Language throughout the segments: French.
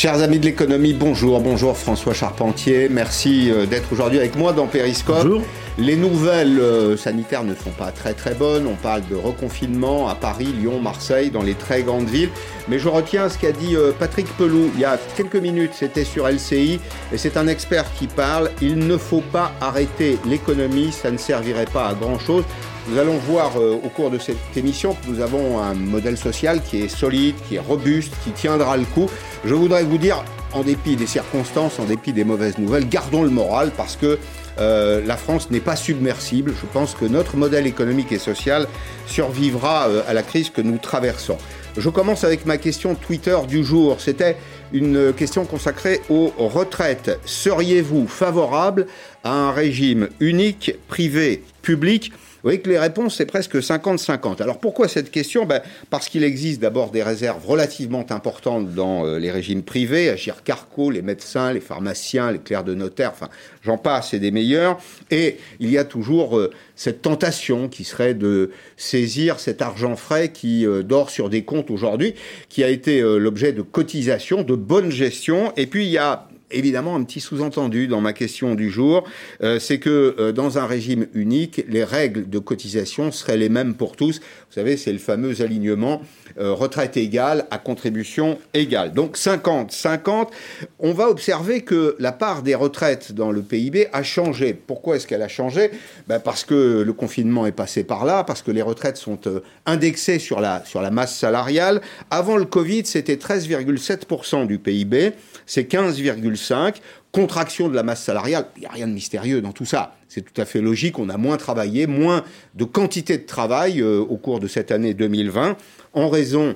Chers amis de l'économie, bonjour, bonjour François Charpentier, merci euh, d'être aujourd'hui avec moi dans Périscope. Bonjour. Les nouvelles euh, sanitaires ne sont pas très très bonnes, on parle de reconfinement à Paris, Lyon, Marseille, dans les très grandes villes, mais je retiens ce qu'a dit euh, Patrick Pelou il y a quelques minutes, c'était sur LCI, et c'est un expert qui parle, il ne faut pas arrêter l'économie, ça ne servirait pas à grand chose. Nous allons voir au cours de cette émission que nous avons un modèle social qui est solide, qui est robuste, qui tiendra le coup. Je voudrais vous dire, en dépit des circonstances, en dépit des mauvaises nouvelles, gardons le moral parce que euh, la France n'est pas submersible. Je pense que notre modèle économique et social survivra euh, à la crise que nous traversons. Je commence avec ma question Twitter du jour. C'était une question consacrée aux retraites. Seriez-vous favorable à un régime unique, privé, public vous voyez que les réponses, c'est presque 50-50. Alors pourquoi cette question? Ben, Parce qu'il existe d'abord des réserves relativement importantes dans euh, les régimes privés, Agir Carco, les médecins, les pharmaciens, les clercs de notaire, enfin j'en passe, c'est des meilleurs. Et il y a toujours euh, cette tentation qui serait de saisir cet argent frais qui euh, dort sur des comptes aujourd'hui, qui a été l'objet de cotisations, de bonne gestion. Et puis il y a évidemment un petit sous-entendu dans ma question du jour, euh, c'est que euh, dans un régime unique, les règles de cotisation seraient les mêmes pour tous. Vous savez, c'est le fameux alignement euh, retraite égale à contribution égale. Donc 50-50. On va observer que la part des retraites dans le PIB a changé. Pourquoi est-ce qu'elle a changé? Ben Parce que le confinement est passé par là, parce que les retraites sont indexées sur la, sur la masse salariale. Avant le Covid, c'était 13,7% du PIB c'est 15,5. Contraction de la masse salariale, il n'y a rien de mystérieux dans tout ça. C'est tout à fait logique, on a moins travaillé, moins de quantité de travail euh, au cours de cette année 2020, en raison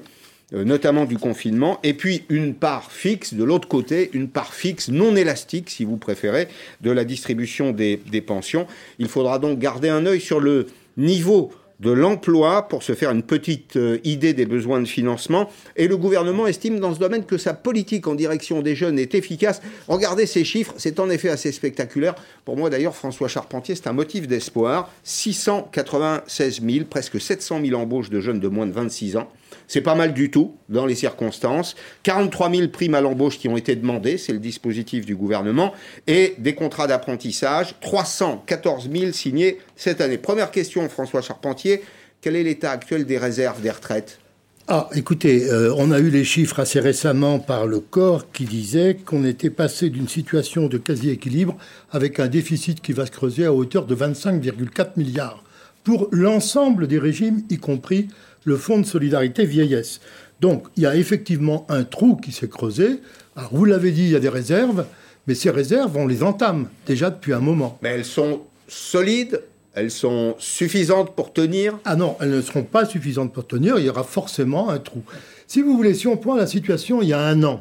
euh, notamment du confinement, et puis une part fixe de l'autre côté, une part fixe non élastique, si vous préférez, de la distribution des pensions. Il faudra donc garder un œil sur le niveau de l'emploi pour se faire une petite euh, idée des besoins de financement. Et le gouvernement estime dans ce domaine que sa politique en direction des jeunes est efficace. Regardez ces chiffres, c'est en effet assez spectaculaire. Pour moi d'ailleurs, François Charpentier, c'est un motif d'espoir. 696 000, presque 700 000 embauches de jeunes de moins de 26 ans. C'est pas mal du tout dans les circonstances. 43 000 primes à l'embauche qui ont été demandées, c'est le dispositif du gouvernement, et des contrats d'apprentissage, 314 000 signés cette année. Première question, François Charpentier, quel est l'état actuel des réserves des retraites? Ah, écoutez, euh, on a eu les chiffres assez récemment par le corps qui disait qu'on était passé d'une situation de quasi-équilibre avec un déficit qui va se creuser à hauteur de 25,4 milliards pour l'ensemble des régimes, y compris le Fonds de solidarité vieillesse. Donc il y a effectivement un trou qui s'est creusé. Alors vous l'avez dit, il y a des réserves, mais ces réserves, on les entame déjà depuis un moment. Mais elles sont solides elles sont suffisantes pour tenir? Ah non, elles ne seront pas suffisantes pour tenir. Il y aura forcément un trou. Si vous voulez, si on prend la situation il y a un an,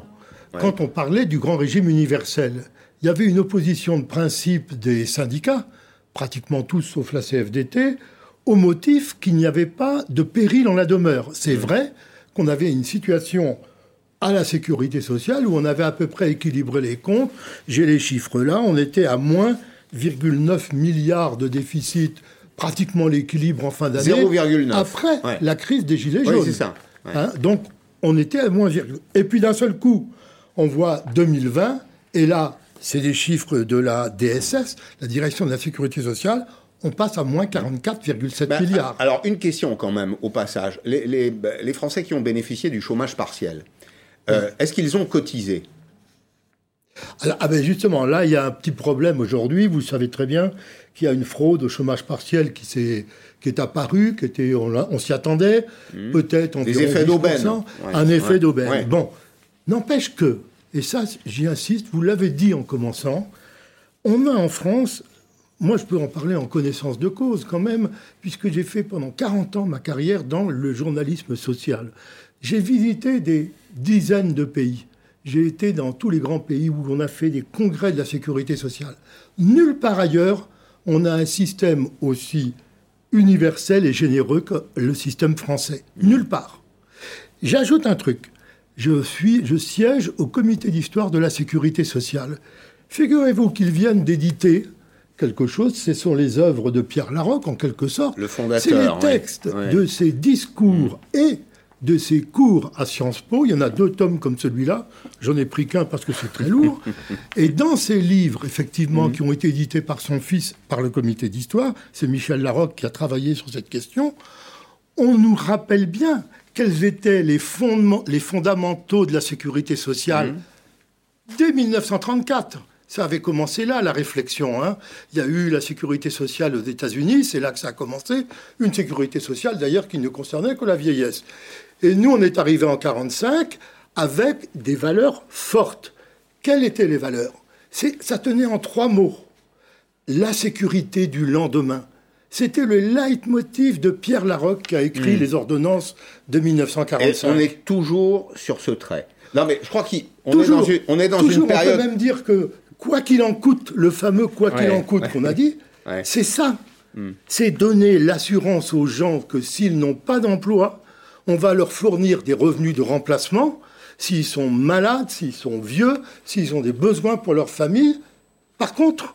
quand on parlait du grand régime universel, il y avait une opposition de principe des syndicats, pratiquement tous sauf la CFDT, au motif qu'il n'y avait pas de péril en la demeure. C'est vrai qu'on avait une situation à la sécurité sociale où on avait à peu près équilibré les comptes. J'ai les chiffres là, on était à moins 0,9 milliards de déficit, pratiquement l'équilibre en fin d'année. 0,9. Après la crise des Gilets jaunes. c'est ça. Hein, donc on était à moins Et puis d'un seul coup, on voit 2020, et là, c'est des chiffres de la DSS, la Direction de la Sécurité sociale, on passe à moins 44,7 ben, milliards. Alors, une question quand même, au passage. Les, ben, Français qui ont bénéficié du chômage partiel, euh, est-ce qu'ils ont cotisé? Ah ben justement, là, il y a un petit problème aujourd'hui. Vous savez très bien qu'il y a une fraude au chômage partiel qui, est, qui est apparue, qui était, on, s'y attendait, mmh. peut-être Des effets d'aubaine. un effet d'aubaine. Bon, n'empêche que, et ça, j'y insiste, vous l'avez dit en commençant, on a en France moi, je peux en parler en connaissance de cause quand même, puisque j'ai fait pendant 40 ans ma carrière dans le journalisme social. J'ai visité des dizaines de pays. J'ai été dans tous les grands pays où on a fait des congrès de la sécurité sociale. Nulle part ailleurs, on a un système aussi universel et généreux que le système français. Nulle part. J'ajoute un truc. Je, suis, je siège au comité d'histoire de la sécurité sociale. Figurez-vous qu'ils viennent d'éditer quelque chose, ce sont les œuvres de Pierre Larocque, en quelque sorte. Le fondateur. C'est les textes de ses discours mm. et de ses cours à Sciences Po. Il y en a deux tomes comme celui-là. J'en ai pris qu'un parce que c'est très lourd. Et dans ces livres, effectivement, qui ont été édités par son fils, par le comité d'histoire, c'est Michel Larocque qui a travaillé sur cette question, on nous rappelle bien quels étaient les, fondements, les fondamentaux de la sécurité sociale dès 1934. Ça avait commencé là, la réflexion. Hein. Il y a eu la sécurité sociale aux États-Unis, c'est là que ça a commencé. Une sécurité sociale, d'ailleurs, qui ne concernait que la vieillesse. Et nous, on est arrivé en 1945 avec des valeurs fortes. Quelles étaient les valeurs? Ça tenait en trois mots. La sécurité du lendemain. C'était le leitmotiv de Pierre Larocque qui a écrit hmm. les ordonnances de 1945. on est toujours sur ce trait. Non, mais je crois qu'on est dans une, on est dans une période. On peut même dire que quoi qu'il en coûte, le fameux quoi qu'il en coûte qu'on a dit, c'est ça. Hmm. C'est donner l'assurance aux gens que s'ils n'ont pas d'emploi, on va leur fournir des revenus de remplacement. S'ils sont malades, s'ils sont vieux, s'ils ont des besoins pour leur famille. Par contre,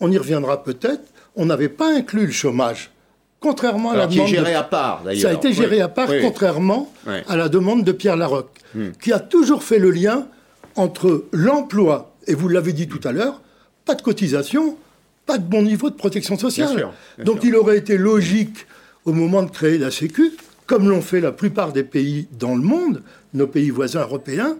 on y reviendra peut-être, on n'avait pas inclus le chômage. Contrairement à la demande. géré à part, d'ailleurs. Ça a été géré à part, contrairement à la demande de Pierre Larocque, hmm. qui a toujours fait le lien entre l'emploi, et vous l'avez dit tout à l'heure, pas de cotisation, pas de bon niveau de protection sociale. Donc il aurait été logique, au moment de créer la Sécu, comme l'ont fait la plupart des pays dans le monde, nos pays voisins européens,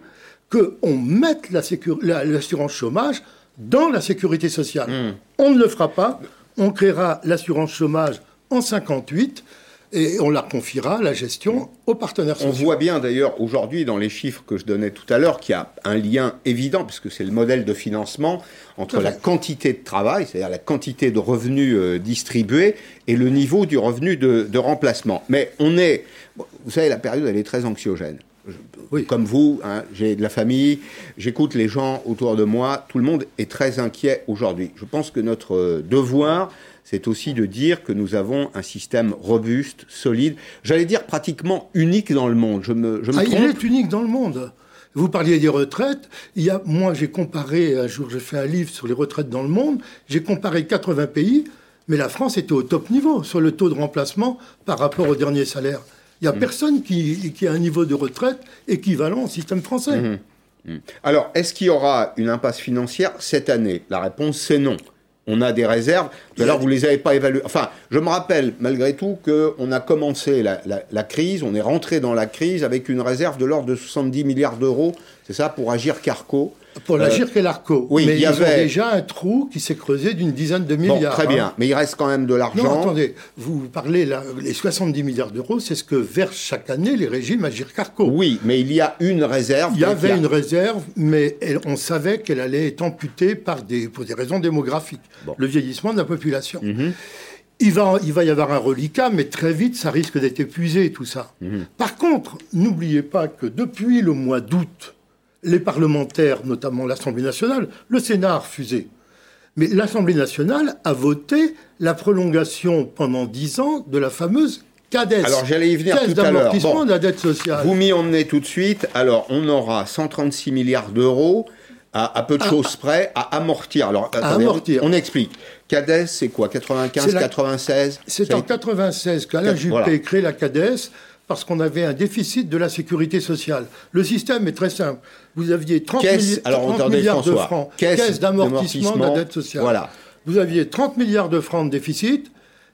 qu'on mette l'assurance chômage dans la sécurité sociale. Hmm. On ne le fera pas on créera l'assurance chômage en 58 et on la confiera, la gestion, aux partenaires sociaux. On voit bien d'ailleurs aujourd'hui dans les chiffres que je donnais tout à l'heure qu'il y a un lien évident, puisque c'est le modèle de financement, entre la quantité de travail, c'est-à-dire la quantité de revenus euh, distribués, et le niveau du revenu de, de remplacement. Mais on est, vous savez, la période, elle est très anxiogène. Oui. Comme vous, hein, j'ai de la famille, j'écoute les gens autour de moi, tout le monde est très inquiet aujourd'hui. Je pense que notre euh, devoir, c'est aussi de dire que nous avons un système robuste, solide, j'allais dire pratiquement unique dans le monde. Je me, je me ah, il est unique dans le monde. Vous parliez des retraites. Il y a, moi, j'ai comparé, un jour, j'ai fait un livre sur les retraites dans le monde. J'ai comparé 80 pays, mais la France était au top niveau sur le taux de remplacement par rapport au dernier salaire. Il n'y a mm. personne qui, a un niveau de retraite équivalent au système français. Mm-hmm. Mm. Alors, est-ce qu'il y aura une impasse financière cette année? La réponse, c'est non. On a des réserves. Tout à l'heure, vous ne les avez pas évaluées. Enfin, je me rappelle malgré tout qu'on a commencé la, crise, on est rentré dans la crise avec une réserve de l'ordre de 70 milliards d'euros, c'est ça, pour agir Carco. Pour l'agir euh, l'ARCO. Oui, mais il y avait déjà un trou qui s'est creusé d'une dizaine de milliards. très bien, hein. mais il reste quand même de l'argent. Non, attendez, vous parlez là, les 70 milliards d'euros, c'est ce que versent chaque année les régimes Agir Carco. Oui, mais il y a une réserve. Il y avait une réserve, mais on savait qu'elle allait être amputée par des, pour des raisons démographiques, le vieillissement de la population. Mhm. Il va, il va, y avoir un reliquat, mais très vite, ça risque d'être épuisé, tout ça. Mhm. Par contre, n'oubliez pas que depuis le mois d'août, les parlementaires, notamment l'Assemblée nationale, le Sénat a refusé. Mais l'Assemblée nationale a voté la prolongation pendant dix ans de la fameuse CADES. Alors j'allais y venir tout à l'heure. Bon, de la dette sociale. Vous m'y emmenez tout de suite. Alors on aura 136 milliards d'euros à, peu de ah. choses près à amortir. Alors à amortir. On, explique. CADES, c'est quoi? 95, 96 C'est en 96 qu'Alain Juppé crée la CADES parce qu'on avait un déficit de la sécurité sociale. Le système est très simple. Vous aviez 30, milliards de francs, caisse, d'amortissement de la dette sociale. Voilà. Vous aviez 30 milliards de francs de déficit.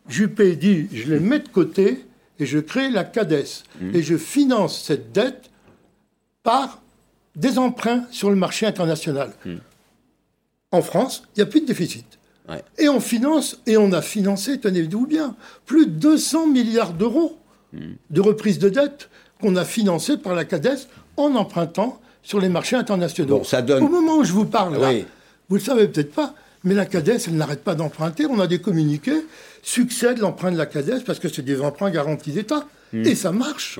Juppé dit, je les mets de côté et je crée la CADES. Mmh. Et je finance cette dette par des emprunts sur le marché international. Mmh. En France, il n'y a plus de déficit. Et on finance, et on a financé, tenez-vous bien, plus de 200 milliards d'euros de reprise de dette qu'on a financée par la CADES en empruntant sur les marchés internationaux. Au moment où je vous parle, là, vous ne le savez peut-être pas, mais la CADES, elle n'arrête pas d'emprunter. On a des communiqués, succès de l'emprunt de la CADES, parce que c'est des emprunts garantis d'État. Hmm. Et ça marche.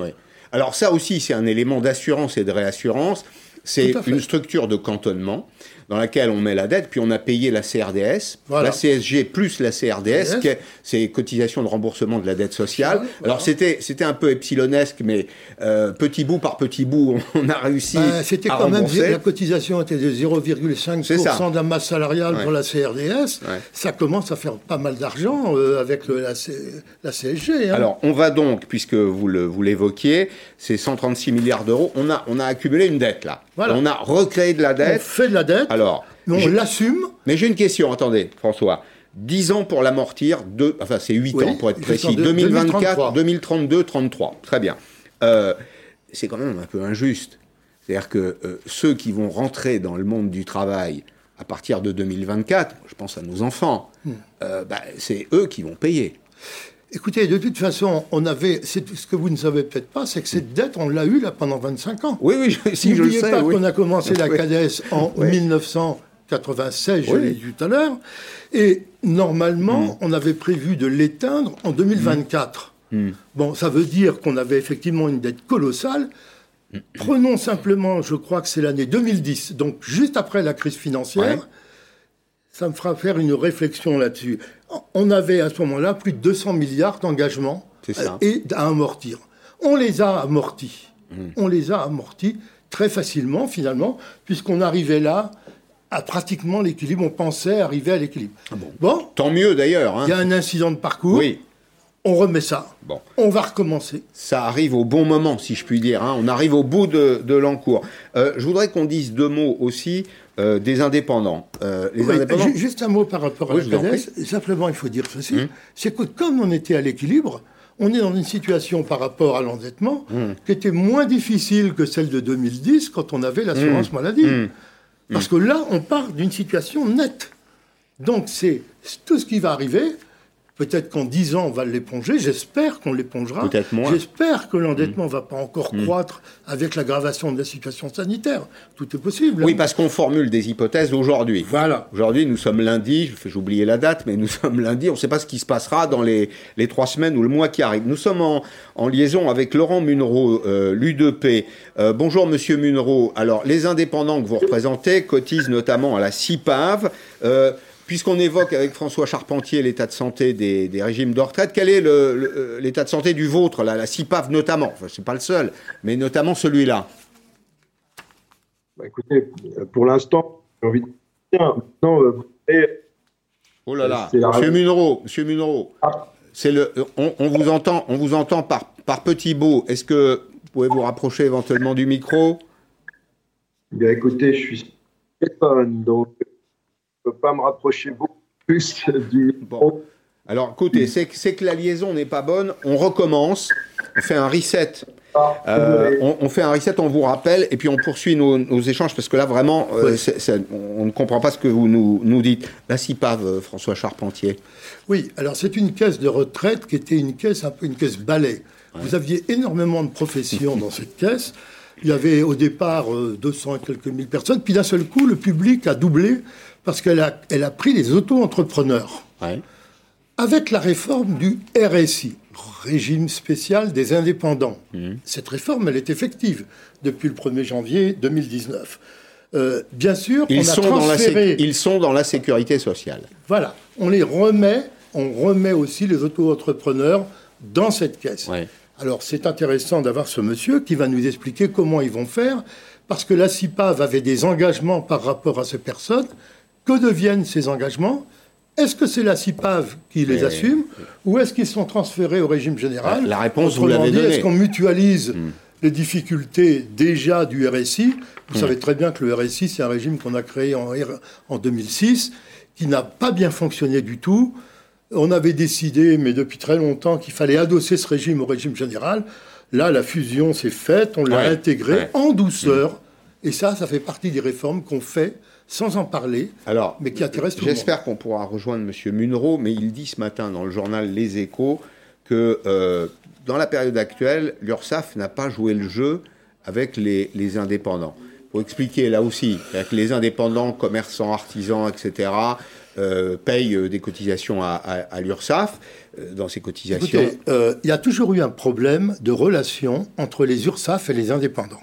Alors ça aussi, c'est un élément d'assurance et de réassurance. C'est une structure de cantonnement dans laquelle on met la dette, puis on a payé la CRDS, la CSG plus la CRDS, c'est cotisation de remboursement de la dette sociale. Alors c'était c'était un peu epsilonesque, mais euh, petit bout par petit bout, on a réussi bah, C'était quand même la cotisation était de 0,5% de la masse salariale pour la CRDS. Ça commence à faire pas mal d'argent euh, avec la, la, CSG. Hein. Alors on va donc, puisque vous l'évoquiez, c'est 136 milliards d'euros. On a on a accumulé une dette là. On a recréé de la dette. On fait de la dette. Alors, on l'assume. Mais j'ai une question, attendez, François. 10 ans pour l'amortir, enfin c'est 8 ans pour être précis, 2024, 2032, 33. Très bien. Euh, c'est quand même un peu injuste. C'est-à-dire que euh, ceux qui vont rentrer dans le monde du travail à partir de 2024, je pense à nos enfants, hmm. euh, bah, c'est eux qui vont payer. Écoutez, de toute façon, on avait. Ce que vous ne savez peut-être pas, c'est que cette dette, on l'a eue là pendant 25 ans. Oui, oui, si je le sais. N'oubliez pas qu'on a commencé la CADES en 1996, je l'ai dit tout à l'heure, et normalement, mm. on avait prévu de l'éteindre en 2024. Mm. Mm. Bon, ça veut dire qu'on avait effectivement une dette colossale. Prenons simplement, je crois que c'est l'année 2010, donc juste après la crise financière. Ça me fera faire une réflexion là-dessus on avait à ce moment-là plus de 200 milliards d'engagements et à amortir. On les a amortis. Mmh. On les a amortis très facilement, finalement, puisqu'on arrivait là à pratiquement l'équilibre. On pensait arriver à l'équilibre. Ah bon. Tant mieux d'ailleurs. Hein. Il y a un incident de parcours. Oui. On remet ça. Bon. On va recommencer. Ça arrive au bon moment, si je puis dire. Hein. On arrive au bout de, l'encours. Euh, je voudrais qu'on dise deux mots aussi euh, des indépendants. Euh, les indépendants... Juste un mot par rapport à la. Simplement, il faut dire ceci. Hum. C'est que comme on était à l'équilibre, on est dans une situation par rapport à l'endettement hum. qui était moins difficile que celle de 2010 quand on avait l'assurance hum. maladie. Parce que là, on part d'une situation nette. Donc c'est tout ce qui va arriver, Peut-être qu'en 10 ans, on va l'éponger. J'espère qu'on l'épongera. Peut-être moins. J'espère que l'endettement ne mm. va pas encore mm. croître avec l'aggravation de la situation sanitaire. Tout est possible. Oui, parce qu'on formule des hypothèses aujourd'hui. Voilà. Aujourd'hui, nous sommes lundi. J'ai oublié la date, mais nous sommes lundi. On ne sait pas ce qui se passera dans les, les trois semaines ou le mois qui arrive. Nous sommes en, en liaison avec Laurent Munro, euh, l'U2P. Euh, bonjour, monsieur Munro. Alors, les indépendants que vous représentez cotisent notamment à la CIPAV. Euh, Puisqu'on évoque avec François Charpentier l'état de santé des, régimes de retraite, quel est l'état de santé du vôtre, la, la CIPAV notamment? Enfin, ce n'est pas le seul, mais notamment celui-là. Bah, écoutez, pour l'instant, j'ai envie de dire, maintenant, euh, Oh là là, Monsieur Munro, Monsieur Munro, ah. c'est le, on, vous entend, on vous entend par, par petits bouts. Est-ce que vous pouvez vous rapprocher éventuellement du micro? Bien, écoutez, je suis téléphone, donc peux pas me rapprocher beaucoup plus du. Bon. Alors, écoutez, c'est que la liaison n'est pas bonne. On recommence. On fait un reset. Ah, euh, on, fait un reset, on vous rappelle, et puis on poursuit nos, échanges, parce que là, vraiment, euh, on ne comprend pas ce que vous nous, nous dites. La CIPAV, euh, François Charpentier. Oui, alors c'est une caisse de retraite qui était une caisse, un peu une caisse balai. Vous aviez énormément de professions dans cette caisse. Il y avait au départ 200 et quelques mille personnes, puis d'un seul coup, le public a doublé parce qu'elle a, elle a pris les auto-entrepreneurs. Avec la réforme du RSI, régime spécial des indépendants. Mmh. Cette réforme, elle est effective depuis le 1er janvier 2019. Euh, bien sûr, ils, on a sont transféré... dans la ils sont dans la sécurité sociale. Voilà, on les remet, on remet aussi les auto-entrepreneurs dans cette caisse. Alors c'est intéressant d'avoir ce monsieur qui va nous expliquer comment ils vont faire, parce que la CIPAV avait des engagements par rapport à ces personnes que deviennent ces engagements? Est-ce que c'est la CIPAV qui les assume ou est-ce qu'ils sont transférés au régime général? La réponse, vous l'avez donnée. Est-ce qu'on mutualise hmm. les difficultés déjà du RSI Vous hmm. savez très bien que le RSI, c'est un régime qu'on a créé en, en 2006, qui n'a pas bien fonctionné du tout. On avait décidé, mais depuis très longtemps, qu'il fallait adosser ce régime au régime général. Là, la fusion s'est faite, on l'a intégré en douceur. Hmm. Et ça, ça fait partie des réformes qu'on fait sans en parler, Alors, mais qui intéresse tout le monde. J'espère qu'on pourra rejoindre M. Munro, mais il dit ce matin dans le journal Les Échos que euh, dans la période actuelle, l'URSSAF n'a pas joué le jeu avec les, indépendants. Pour expliquer là aussi, que les indépendants, commerçants, artisans, etc., euh, payent euh, des cotisations à, à, l'URSSAF. dans ces cotisations. il y a toujours eu un problème de relation entre les URSSAF et les indépendants.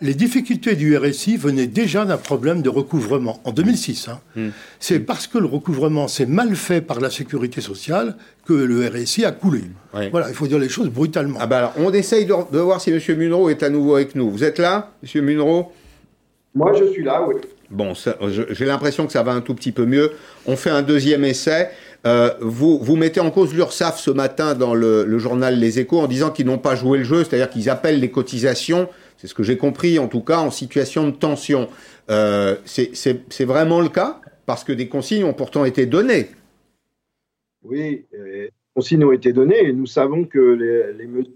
les difficultés du RSI venaient déjà d'un problème de recouvrement en 2006. Hein. Hmm. C'est parce que le recouvrement s'est mal fait par la sécurité sociale que le RSI a coulé. Voilà, il faut dire les choses brutalement. Ah bah on essaye de, voir si M. Munro est à nouveau avec nous. Vous êtes là, M. Munro? Moi, je suis là, oui. Bon, j'ai l'impression que ça va un tout petit peu mieux. On fait un deuxième essai. Euh, vous, mettez en cause l'URSSAF ce matin dans le, journal Les Échos en disant qu'ils n'ont pas joué le jeu, c'est-à-dire qu'ils appellent les cotisations, c'est ce que j'ai compris en tout cas, en situation de tension. Euh, c'est vraiment le cas? Parce que des consignes ont pourtant été données. Oui, les consignes ont été données et nous savons que les, les mesures,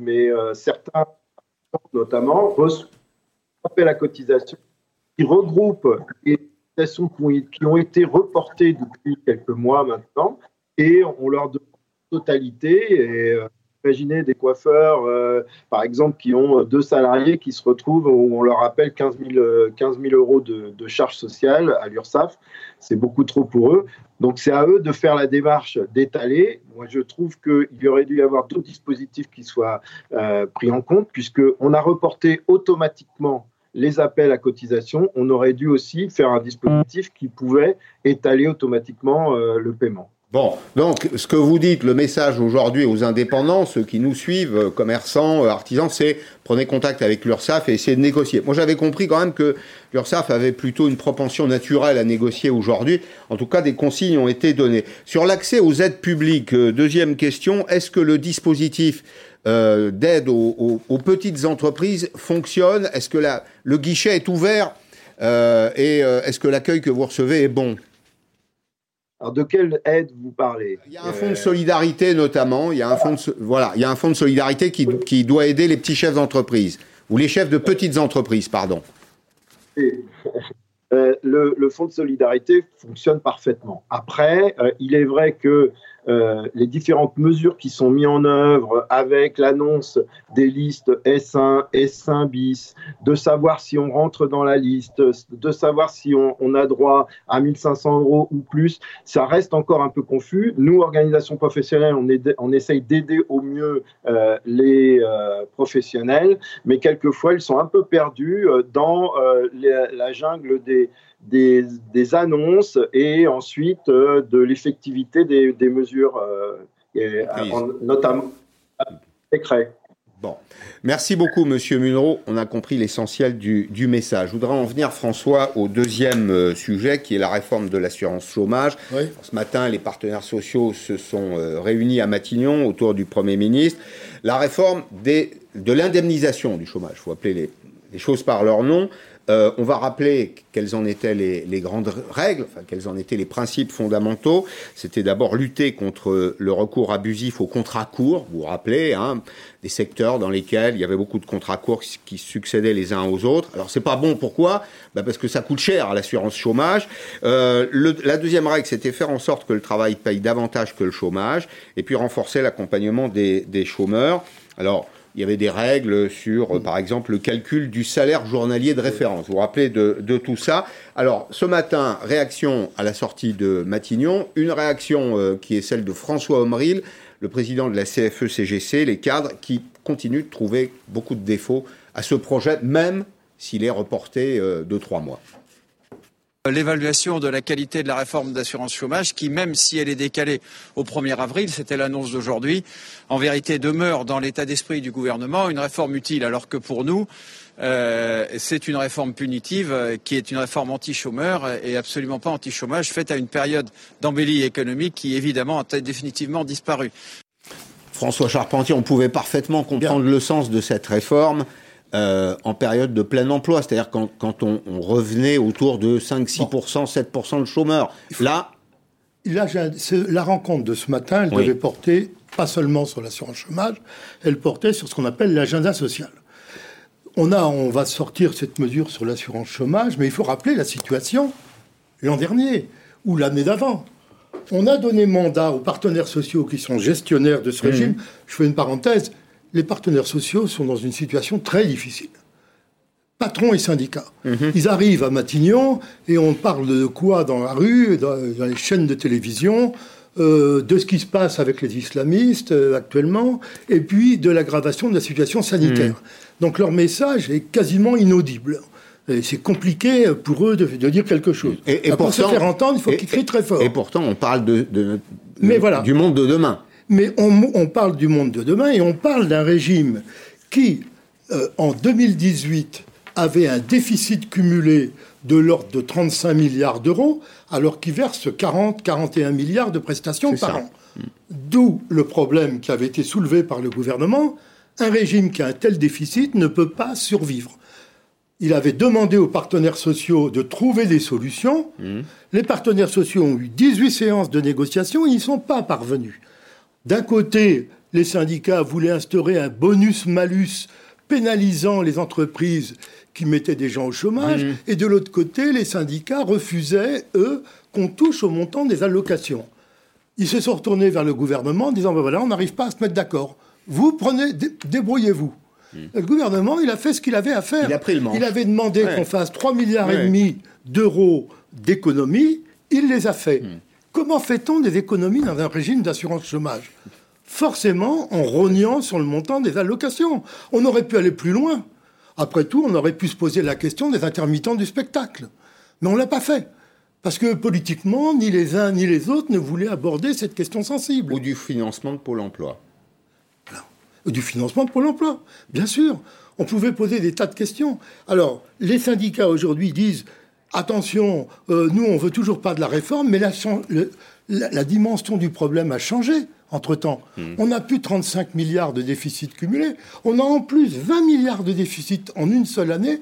mais euh, certains, notamment, reçoivent la cotisation qui regroupent les qui ont été reportées depuis quelques mois maintenant et on leur donne totalité. Et, euh, imaginez des coiffeurs, euh, par exemple, qui ont deux salariés qui se retrouvent où on leur appelle 15 000, 15 euros de, de charges sociales à l'URSSAF. C'est beaucoup trop pour eux. Donc c'est à eux de faire la démarche d'étaler. Moi je trouve qu'il aurait dû y avoir d'autres dispositifs qui soient euh, pris en compte puisqu'on a reporté automatiquement les appels à cotisation, on aurait dû aussi faire un dispositif qui pouvait étaler automatiquement euh, le paiement. Bon, donc ce que vous dites, le message aujourd'hui aux indépendants, ceux qui nous suivent, euh, commerçants, euh, artisans, c'est prenez contact avec l'URSSAF et essayez de négocier. Moi j'avais compris quand même que l'URSSAF avait plutôt une propension naturelle à négocier aujourd'hui. En tout cas, des consignes ont été données. Sur l'accès aux aides publiques, deuxième question, est-ce que le dispositif euh, d'aide aux, petites entreprises fonctionne? Est-ce que la, le guichet est ouvert euh, Et euh, est-ce que l'accueil que vous recevez est bon? Alors de quelle aide vous parlez? Il y a un fonds de solidarité notamment. Il y a un fonds de, voilà, il y a un fonds de solidarité qui, qui doit aider les petits chefs d'entreprise ou les chefs de petites entreprises, pardon. le, le, fonds de solidarité fonctionne parfaitement. Après, il est vrai que euh, les différentes mesures qui sont mises en œuvre avec l'annonce des listes S1, S1 bis, de savoir si on rentre dans la liste, de savoir si on, a droit à 1500 euros ou plus, ça reste encore un peu confus. Nous, organisations professionnelles, on, essaye d'aider au mieux euh, les euh, professionnels, mais quelquefois, ils sont un peu perdus dans la jungle des annonces et ensuite de l'effectivité des, mesures, euh, et, notamment décret. Bon, merci beaucoup, Monsieur Munro. On a compris l'essentiel du, message. Je voudrais en venir, François, au deuxième euh, sujet, qui est la réforme de l'assurance chômage. Ce matin, les partenaires sociaux se sont réunis à Matignon autour du Premier ministre. La réforme des, de l'indemnisation du chômage, il faut appeler les, les choses par leur nom. Euh, on va rappeler quelles en étaient les, grandes règles, enfin, quels en étaient les principes fondamentaux. C'était d'abord lutter contre le recours abusif aux contrats courts, vous vous rappelez, hein, des secteurs dans lesquels il y avait beaucoup de contrats courts qui, succédaient les uns aux autres. Alors c'est pas bon, pourquoi? Bah Parce que ça coûte cher à l'assurance chômage. Euh, la deuxième règle, c'était faire en sorte que le travail paye davantage que le chômage, et puis renforcer l'accompagnement des, des chômeurs. Alors, il y avait des règles sur, par exemple, le calcul du salaire journalier de référence. Vous vous rappelez de, tout ça. Alors, ce matin, réaction à la sortie de Matignon, une réaction euh, qui est celle de François Omril, le président de la CFE-CGC, les cadres qui continuent de trouver beaucoup de défauts à ce projet, même s'il est reporté euh, de trois mois l'évaluation de la qualité de la réforme d'assurance chômage qui, même si elle est décalée au 1er avril, c'était l'annonce d'aujourd'hui, en vérité demeure dans l'état d'esprit du gouvernement une réforme utile, alors que pour nous, euh, c'est une réforme punitive euh, qui est une réforme anti-chômeur et absolument pas anti-chômage, faite à une période d'embellie économique qui, évidemment, a définitivement disparu. François Charpentier, on pouvait parfaitement comprendre le sens de cette réforme. Euh, en période de plein emploi, c'est-à-dire quand, on, revenait autour de 5-6%, 7% de chômeurs. Là, la rencontre de ce matin, elle devait porter pas seulement sur l'assurance chômage, elle portait sur ce qu'on appelle l'agenda social. On, a, on va sortir cette mesure sur l'assurance chômage, mais il faut rappeler la situation l'an dernier ou l'année d'avant. On a donné mandat aux partenaires sociaux qui sont gestionnaires de ce mmh. régime. Je fais une parenthèse les partenaires sociaux sont dans une situation très difficile. Patrons et syndicats. Mhm. Ils arrivent à Matignon et on parle de quoi dans la rue, dans, les chaînes de télévision euh, de ce qui se passe avec les islamistes euh, actuellement, et puis de l'aggravation de la situation sanitaire. Mmh. Donc leur message est quasiment inaudible. C'est compliqué pour eux de, dire quelque chose. Et, pour se faire entendre, il faut qu'ils crient très fort. Et pourtant, on parle de, Mais voilà. du monde de demain. Mais on, parle du monde de demain et on parle d'un régime qui, euh, en 2018, avait un déficit cumulé de l'ordre de 35 milliards d'euros, alors qu'il verse 40-41 milliards de prestations par an. D'où le problème qui avait été soulevé par le gouvernement. Un régime qui a un tel déficit ne peut pas survivre. Il avait demandé aux partenaires sociaux de trouver des solutions. Mmh. Les partenaires sociaux ont eu 18 séances de négociation, ils n'y sont pas parvenus. D'un côté, les syndicats voulaient instaurer un bonus-malus pénalisant les entreprises qui mettaient des gens au chômage, mmh. et de l'autre côté, les syndicats refusaient, eux, qu'on touche au montant des allocations. Ils se sont retournés vers le gouvernement en disant, ben voilà, on n'arrive pas à se mettre d'accord. Vous prenez, débrouillez-vous. Mmh. Le gouvernement, il a fait ce qu'il avait à faire. Il a pris le Il avait demandé qu'on fasse 3 milliards et demi d'euros d'économies, il les a fait. Mmh. Comment fait-on des économies dans un régime d'assurance chômage? Forcément en rognant sur le montant des allocations. On aurait pu aller plus loin. Après tout, on aurait pu se poser la question des intermittents du spectacle. Mais on ne l'a pas fait. Parce que politiquement, ni les uns ni les autres ne voulaient aborder cette question sensible. Ou du financement de Pôle emploi. Du financement de Pôle emploi, bien sûr. On pouvait poser des tas de questions. Alors, les syndicats aujourd'hui disent attention, euh, nous, on veut toujours pas de la réforme, mais la, dimension du problème a changé entre-temps. Hmm. On n'a plus 35 milliards de déficit cumulé, on a en plus 20 milliards de déficit en une seule année,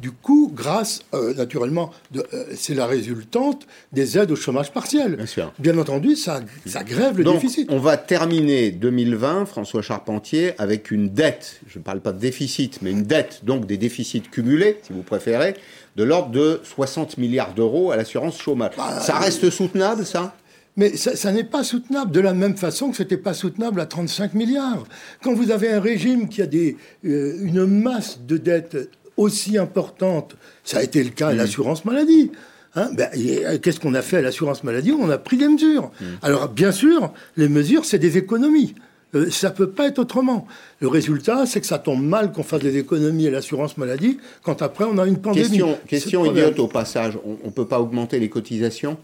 du coup, grâce, euh, naturellement, euh, c'est la résultante des aides au chômage partiel. Bien, entendu, ça, ça grève le déficit. On va terminer 2020, François Charpentier, avec une dette, je ne parle pas de déficit, mais une dette, donc des déficits cumulés, si vous préférez, de l'ordre de 60 milliards d'euros à l'assurance chômage. Bah, ça reste soutenable, ça? Mais ça, n'est pas soutenable de la même façon que ce n'était pas soutenable à 35 milliards. Quand vous avez un régime qui a des, euh, une masse de dettes aussi importante, ça a été le cas à l'assurance maladie. Hein, ben, euh, Qu'est-ce qu'on a fait à l'assurance maladie? On a pris des mesures. Mmh. Alors, bien sûr, les mesures, c'est des économies. Euh, ça peut pas être autrement. Le résultat, c'est que ça tombe mal qu'on fasse des économies à l'assurance maladie quand après on a une pandémie. Question, question idiote au passage. On ne peut pas augmenter les cotisations?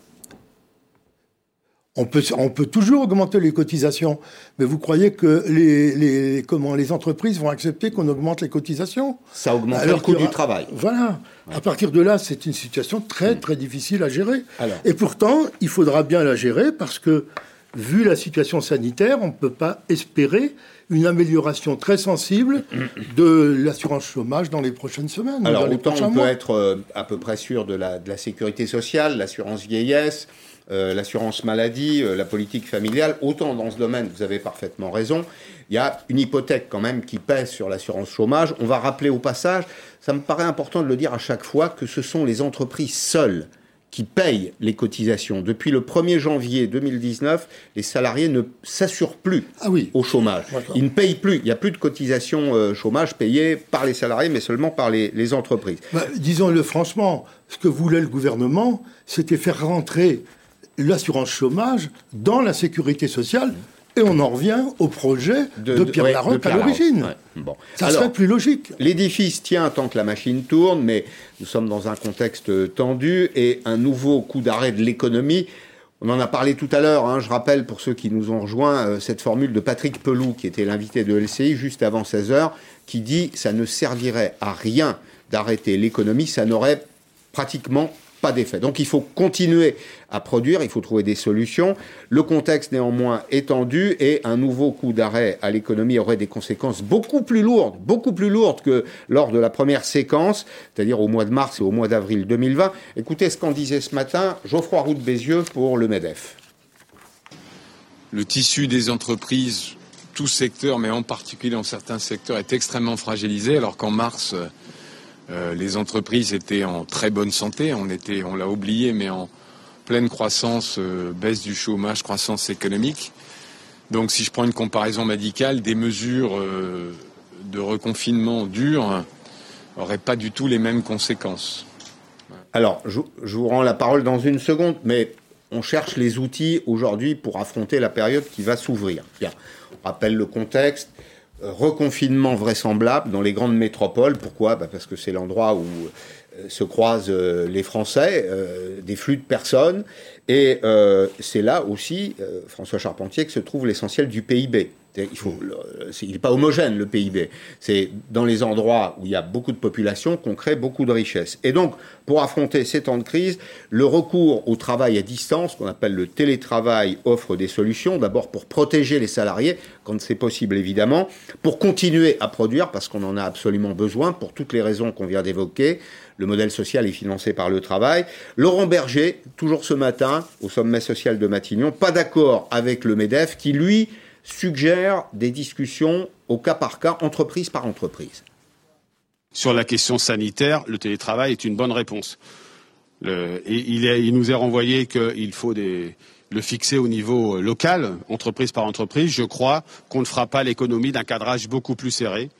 On peut, on peut toujours augmenter les cotisations, mais vous croyez que les, les comment, les entreprises vont accepter qu'on augmente les cotisations? Ça augmente le coût du travail. Voilà. À partir de là, c'est une situation très, très difficile à gérer. Et pourtant, il faudra bien la gérer parce que vu la situation sanitaire, on ne peut pas espérer une amélioration très sensible de l'assurance chômage dans les prochaines semaines. Alors, autant on peut être euh, à peu près sûr de la, de la sécurité sociale, l'assurance vieillesse, euh, l'assurance maladie, euh, la politique familiale, autant dans ce domaine, vous avez parfaitement raison, il y a une hypothèque quand même qui pèse sur l'assurance chômage. On va rappeler au passage, ça me paraît important de le dire à chaque fois, que ce sont les entreprises seules qui payent les cotisations. Depuis le 1er janvier 2019, les salariés ne s'assurent plus ah oui. au chômage. Ils ne payent plus. Il n'y a plus de cotisations euh, chômage payées par les salariés, mais seulement par les, entreprises. Bah, disons-le franchement, ce que voulait le gouvernement, c'était faire rentrer l'assurance chômage dans la sécurité sociale. Et on en revient au projet de, Pierre Larocque à l'origine. Bon. Ça serait plus logique. L'édifice tient tant que la machine tourne, mais nous sommes dans un contexte tendu et un nouveau coup d'arrêt de l'économie. On en a parlé tout à l'heure, hein, je rappelle pour ceux qui nous ont rejoints euh, cette formule de Patrick Pelou, qui était l'invité de LCI juste avant 16h, qui dit ça ne servirait à rien d'arrêter l'économie, ça n'aurait pratiquement pas d'effet. Donc il faut continuer à produire, il faut trouver des solutions. Le contexte néanmoins est tendu et un nouveau coup d'arrêt à l'économie aurait des conséquences beaucoup plus lourdes, beaucoup plus lourdes que lors de la première séquence, c'est-à-dire au mois de mars et au mois d'avril 2020. Écoutez ce qu'en disait ce matin Geoffroy Roux de Bézieux pour le MEDEF. Le tissu des entreprises, tout secteur, mais en particulier dans certains secteurs, est extrêmement fragilisé, alors qu'en mars, euh, les entreprises étaient en très bonne santé, on l'a oublié, mais en pleine croissance, euh, baisse du chômage, croissance économique. Donc, si je prends une comparaison médicale, des mesures euh, de reconfinement dures n'auraient pas du tout les mêmes conséquences. Alors, je, vous rends la parole dans une seconde, mais on cherche les outils aujourd'hui pour affronter la période qui va s'ouvrir. On rappelle le contexte. Euh, reconfinement vraisemblable dans les grandes métropoles. Pourquoi? Bah, Parce que c'est l'endroit où euh, se croisent euh, les Français, des flux de personnes. Et c'est là aussi, François Charpentier, que se trouve l'essentiel du PIB. Il n'est pas homogène le PIB. C'est dans les endroits où il y a beaucoup de population qu'on crée beaucoup de richesses. Et donc, pour affronter ces temps de crise, le recours au travail à distance, qu'on appelle le télétravail, offre des solutions. D'abord pour protéger les salariés, quand c'est possible évidemment, pour continuer à produire, parce qu'on en a absolument besoin, pour toutes les raisons qu'on vient d'évoquer. Le modèle social est financé par le travail. Laurent Berger, toujours ce matin, au sommet social de Matignon, pas d'accord avec le MEDEF, qui lui suggère des discussions au cas par cas, entreprise par entreprise. Sur la question sanitaire, le télétravail est une bonne réponse. il, nous est renvoyé qu'il faut le fixer au niveau local, entreprise par entreprise. Je crois qu'on ne fera pas l'économie d'un cadrage beaucoup plus serré.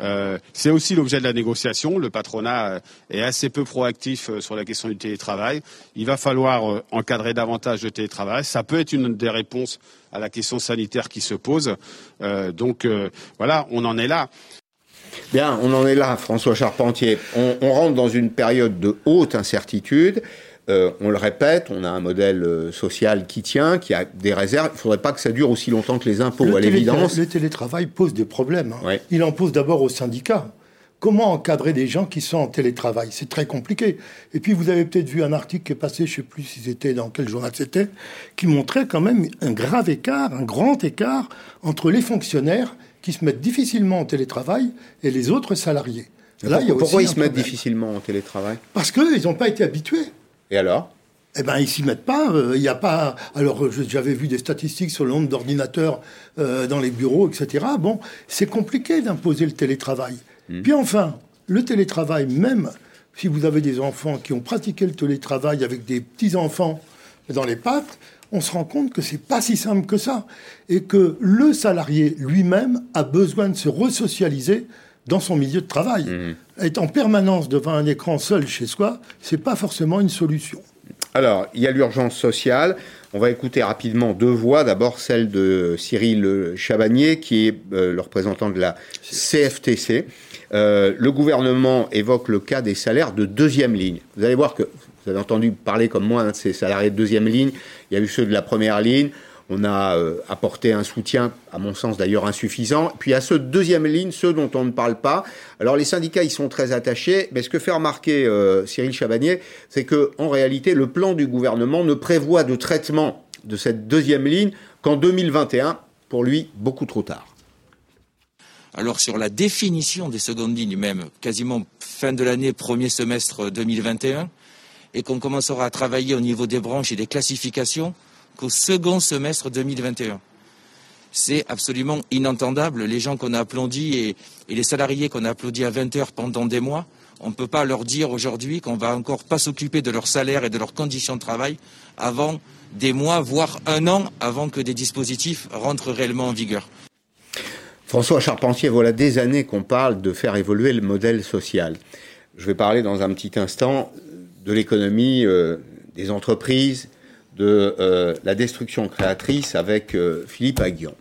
Euh, c'est aussi l'objet de la négociation. Le patronat euh, est assez peu proactif euh, sur la question du télétravail. Il va falloir encadrer davantage le télétravail. Ça peut être une des réponses à la question sanitaire qui se pose. donc voilà, on en est là. Bien, on en est là, François Charpentier. on rentre dans une période de haute incertitude. Euh, on le répète, on a un modèle euh, social qui tient, qui a des réserves. Il ne faudrait pas que ça dure aussi longtemps que les impôts, à l'évidence. Le télétravail pose des problèmes. Hein. Il en pose d'abord aux syndicats. Comment encadrer des gens qui sont en télétravail? C'est très compliqué. Et puis, vous avez peut-être vu un article qui est passé, je ne sais plus si c'était dans quel journal c'était, qui montrait quand même un grave écart, un grand écart entre les fonctionnaires qui se mettent difficilement en télétravail et les autres salariés. Là, il pourquoi ils se mettent difficilement en télétravail? Parce qu'ils n'ont pas été habitués. Et alors? Eh ben, ils s'y mettent pas. Euh, il n'y a pas. Alors, j'avais vu des statistiques sur le nombre d'ordinateurs euh, dans les bureaux, etc. Bon, c'est compliqué d'imposer le télétravail. Hmm. Puis enfin, le télétravail, même si vous avez des enfants qui ont pratiqué le télétravail avec des petits enfants dans les pattes, on se rend compte que c'est pas si simple que ça, et que le salarié lui-même a besoin de se resocialiser dans son milieu de travail. Mmh. Être en permanence devant un écran seul chez soi, c'est pas forcément une solution. Alors, il y a l'urgence sociale. On va écouter rapidement deux voix. D'abord, celle de Cyril Chabagnier, qui est euh, le représentant de la CFTC. Euh, le gouvernement évoque le cas des salaires de deuxième ligne. Vous allez voir que vous avez entendu parler comme moi de ces salariés de deuxième ligne. Il y a eu ceux de la première ligne. On a euh, apporté un soutien, à mon sens d'ailleurs insuffisant. Puis à de deuxième ligne, ceux dont on ne parle pas. Alors les syndicats, ils sont très attachés, mais ce que fait remarquer euh, Cyril Chabagnier, c'est que en réalité, le plan du gouvernement ne prévoit de traitement de cette deuxième ligne qu'en 2021. Pour lui, beaucoup trop tard. Alors sur la définition des secondes lignes même, quasiment fin de l'année, premier semestre 2021, et qu'on commencera à travailler au niveau des branches et des classifications, qu'au second semestre 2021. C'est absolument inentendable. Les gens qu'on a applaudis et, les salariés qu'on a applaudis à 20 heures pendant des mois, on ne peut pas leur dire aujourd'hui qu'on va encore pas s'occuper de leur salaire et de leurs conditions de travail avant des mois, voire un an, avant que des dispositifs rentrent réellement en vigueur. François Charpentier, voilà des années qu'on parle de faire évoluer le modèle social. Je vais parler dans un petit instant de l'économie, euh, des entreprises, de euh, la destruction créatrice avec euh, Philippe Aguillon.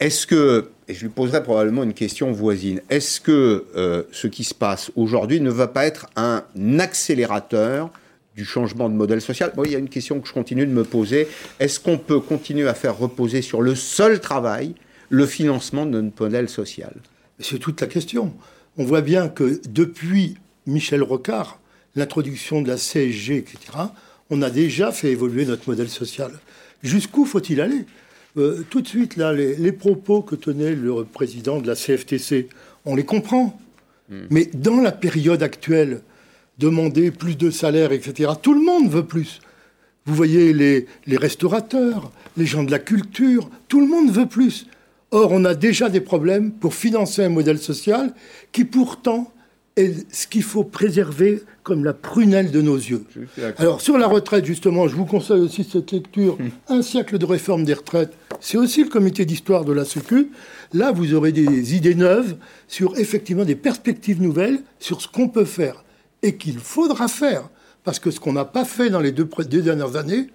Est-ce que, et je lui poserai probablement une question voisine, est-ce que euh, ce qui se passe aujourd'hui ne va pas être un accélérateur du changement de modèle social? Il y a une question que je continue de me poser. Est-ce qu'on peut continuer à faire reposer sur le seul travail le financement de notre modèle social? C'est toute la question. On voit bien que depuis Michel Rocard, l'introduction de la CSG, etc., on a déjà fait évoluer notre modèle social. Jusqu'où faut-il aller? Euh, Tout de suite, là, les, propos que tenait le président de la CFTC, on les comprend. Hmm. Mais dans la période actuelle, demander plus de salaire, etc., tout le monde veut plus. Vous voyez les, les restaurateurs, les gens de la culture, tout le monde veut plus. Or, on a déjà des problèmes pour financer un modèle social qui pourtant est ce qu'il faut préserver comme la prunelle de nos yeux. Alors sur la retraite, justement, je vous conseille aussi cette lecture, hum. Un siècle de réforme des retraites. C'est aussi le comité d'histoire de la Sécu. Là, vous aurez des idées neuves sur effectivement des perspectives nouvelles sur ce qu'on peut faire et qu'il faudra faire. Parce que ce qu'on n'a pas fait dans les deux, deux dernières années,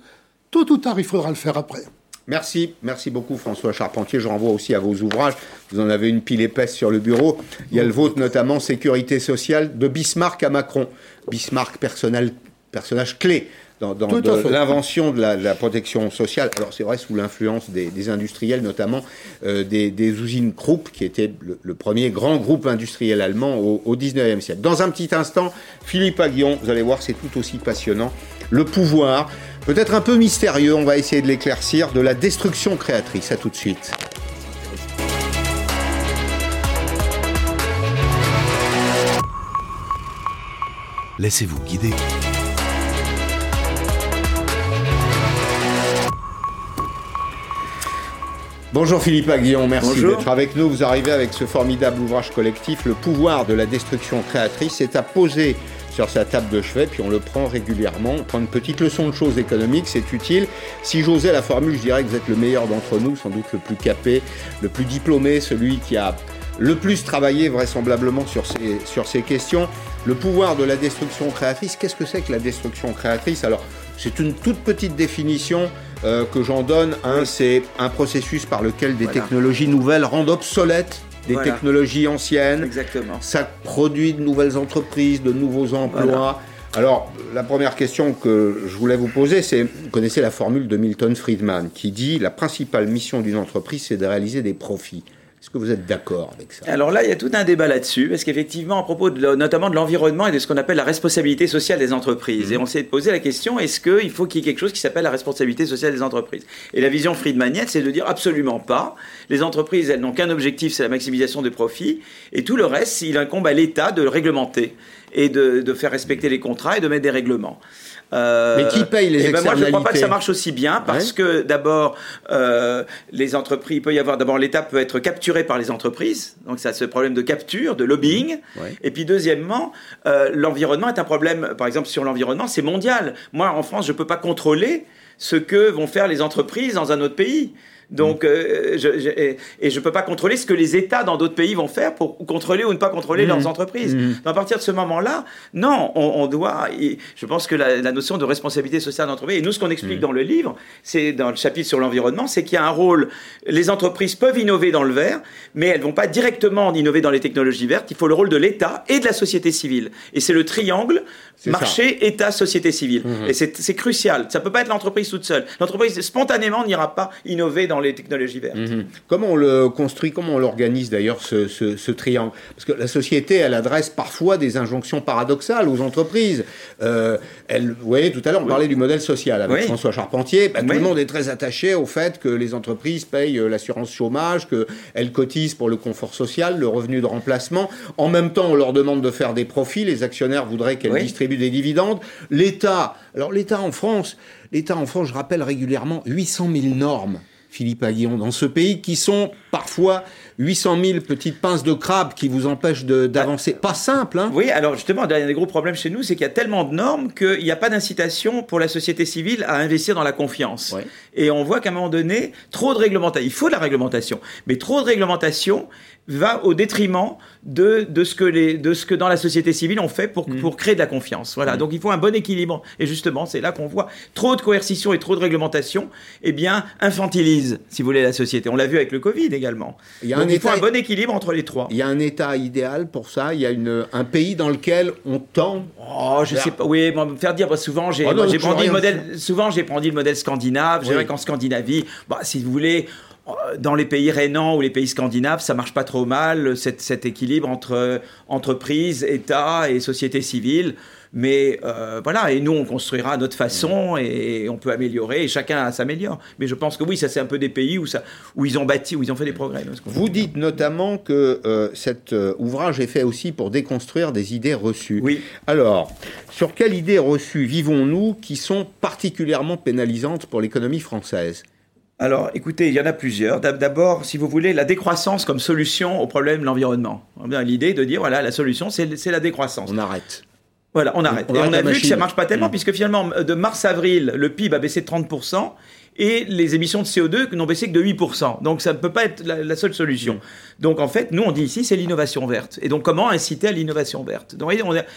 tôt ou tard, il faudra le faire après. Merci, merci beaucoup François Charpentier. Je renvoie aussi à vos ouvrages. Vous en avez une pile épaisse sur le bureau. Il y a le vôtre notamment, Sécurité sociale, de Bismarck à Macron. Bismarck, personnage clé dans, l'invention de, la, protection sociale. Alors c'est vrai sous l'influence des, industriels, notamment euh, des, usines Krupp, qui était le, premier grand groupe industriel allemand au, au 19e siècle. Dans un petit instant, Philippe Aguillon, vous allez voir, c'est tout aussi passionnant. Le pouvoir peut-être un peu mystérieux, on va essayer de l'éclaircir, de la destruction créatrice. À tout de suite. Laissez-vous guider. Bonjour Philippe Aguillon, merci d'être avec nous. Vous arrivez avec ce formidable ouvrage collectif, Le pouvoir de la destruction créatrice. C'est à poser sur sa table de chevet, puis on le prend régulièrement. On prend une petite leçon de choses économiques, c'est utile. Si j'osais la formule, je dirais que vous êtes le meilleur d'entre nous, sans doute le plus capé, le plus diplômé, celui qui a le plus travaillé vraisemblablement sur ces, sur ces questions. Le pouvoir de la destruction créatrice, qu'est-ce que c'est que la destruction créatrice? Alors, c'est une toute petite définition euh, que j'en donne. C'est un processus par lequel des technologies nouvelles rendent obsolètes des technologies anciennes. Exactement. Ça produit de nouvelles entreprises, de nouveaux emplois. Alors, la première question que je voulais vous poser, c'est, vous connaissez la formule de Milton Friedman qui dit la principale mission d'une entreprise, c'est de réaliser des profits. Est-ce que vous êtes d'accord avec ça? Alors là, il y a tout un débat là-dessus, parce qu'effectivement, à propos de, notamment de l'environnement et de ce qu'on appelle la responsabilité sociale des entreprises, mhm. et on s'est posé la question est-ce qu'il faut qu'il y ait quelque chose qui s'appelle la responsabilité sociale des entreprises? Et la vision friedmanienne, c'est de dire absolument pas. Les entreprises, elles n'ont qu'un objectif, c'est la maximisation des profits, et tout le reste, il incombe à l'État de le réglementer et de, de faire respecter les contrats et de mettre des règlements. Euh, Mais qui paye les externalités ben Moi, je ne crois pas que ça marche aussi bien parce que d'abord, euh, les entreprises, il peut y avoir d'abord l'État peut être capturé par les entreprises, donc ça, ce problème de capture, de lobbying. Et puis deuxièmement, euh, l'environnement est un problème. Par exemple, sur l'environnement, c'est mondial. Moi, en France, je ne peux pas contrôler ce que vont faire les entreprises dans un autre pays. Donc, euh, je, et, je ne peux pas contrôler ce que les États dans d'autres pays vont faire pour contrôler ou ne pas contrôler leurs mmh. entreprises. Mmh. à partir de ce moment-là, non, on, doit. je pense que la, notion de responsabilité sociale d'entreprise, et nous, ce qu'on explique mmh. dans le livre, c'est dans le chapitre sur l'environnement, c'est qu'il y a un rôle. Les entreprises peuvent innover dans le vert, mais elles ne vont pas directement innover dans les technologies vertes. Il faut le rôle de l'État et de la société civile. Et c'est le triangle marché, État, société civile. Et c'est crucial. Ça ne peut pas être l'entreprise toute seule. L'entreprise, spontanément, n'ira pas innover dans les technologies vertes. Mhm. Comment on le construit, comment on l'organise d'ailleurs ce, triangle? Parce que la société, elle adresse parfois des injonctions paradoxales aux entreprises. Euh, elle, vous voyez, tout à l'heure, on parlait du modèle social avec François Charpentier. Bah, tout le monde est très attaché au fait que les entreprises payent euh, l'assurance chômage, qu'elles cotisent pour le confort social, le revenu de remplacement. En même temps, on leur demande de faire des profits. Les actionnaires voudraient qu'elles distribuent des dividendes. L'État, alors l'État en France, l'État en France, je rappelle régulièrement 800 000 normes Philippe Aguillon, dans ce pays, qui sont parfois 800 000 petites pinces de crabe qui vous empêchent d'avancer. Pas simple, hein Oui, alors justement, un des gros problèmes chez nous, c'est qu'il y a tellement de normes qu'il n'y a pas d'incitation pour la société civile à investir dans la confiance. Et on voit qu'à un moment donné, trop de réglementation. Il faut de la réglementation, mais trop de réglementation va au détriment de, de, ce que les, de ce que dans la société civile on fait pour, mm. pour créer de la confiance. Voilà. Mm. Donc il faut un bon équilibre. Et justement, c'est là qu'on voit trop de coercition et trop de réglementation, eh bien, infantilise, si vous voulez, la société. On l'a vu avec le Covid également. Il, y a un il faut un bon équilibre entre les trois. Il y a un état idéal pour ça. Il y a une, un pays dans lequel on tend. Oh, je sais pas. Oui, me faire dire, bah, souvent, j'ai oh le modèle, souvent, j'ai pris le modèle scandinave. Oui. qu'en Scandinavie, bah, si vous voulez, dans les pays rénants ou les pays scandinaves, ça marche pas trop mal, cet, équilibre entre entreprise, État et société civile. Mais euh, voilà, et nous, on construira à notre façon et on peut améliorer et chacun s'améliore. Mais je pense que oui, ça c'est un peu des pays où, ça, où ils ont bâti, où ils ont fait des progrès. Vous dites notamment que euh, cet euh, ouvrage est fait aussi pour déconstruire des idées reçues. Oui. Alors, sur quelles idées reçues vivons-nous qui sont particulièrement pénalisantes pour l'économie française? Alors, écoutez, il y en a plusieurs. D'abord, si vous voulez, la décroissance comme solution au problème de l'environnement. L'idée de dire, voilà, la solution, c'est la décroissance. On arrête. Voilà, on arrête. et on a vu que ça marche pas tellement, mm. puisque finalement, de mars-avril, le PIB a baissé de 30%, et les émissions de CO2 n'ont baissé que de 8%. Donc ça ne peut pas être la, seule solution. Donc en fait, nous on dit ici c'est l'innovation verte. Et donc comment inciter à l'innovation verte? Donc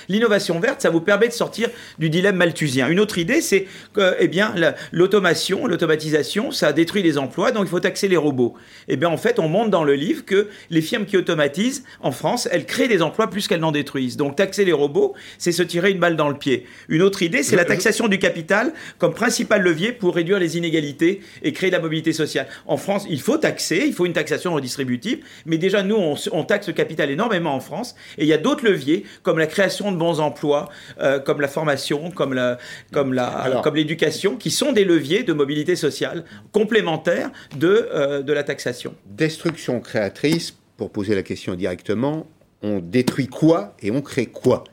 l'innovation verte, ça vous permet de sortir du dilemme malthusien. Une autre idée, c'est que eh bien l'automation, l'automatisation, ça détruit les emplois, donc il faut taxer les robots. Et eh bien en fait, on montre dans le livre que les firmes qui automatisent en France, elles créent des emplois plus qu'elles n'en détruisent. Donc taxer les robots, c'est se tirer une balle dans le pied. Une autre idée, c'est la taxation du capital comme principal levier pour réduire les inégalités et créer la mobilité sociale. En France, il faut taxer, il faut une taxation redistributive, mais déjà nous, on, taxe le capital énormément en France, et il y a d'autres leviers comme la création de bons emplois, euh, comme la formation, comme la, comme la, comme l'éducation, qui sont des leviers de mobilité sociale complémentaires de, euh, de la taxation. Destruction créatrice, pour poser la question directement, on détruit quoi et on crée quoi?